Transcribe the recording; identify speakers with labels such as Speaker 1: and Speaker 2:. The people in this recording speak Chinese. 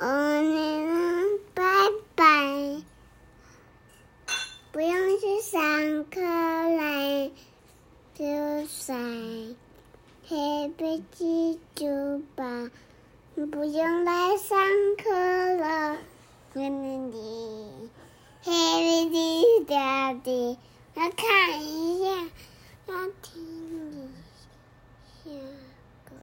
Speaker 1: 哦我们，拜拜。不用去上课了，就在黑笔记住吧，不用来上课了。那，你，黑笔记，大的，来看一下。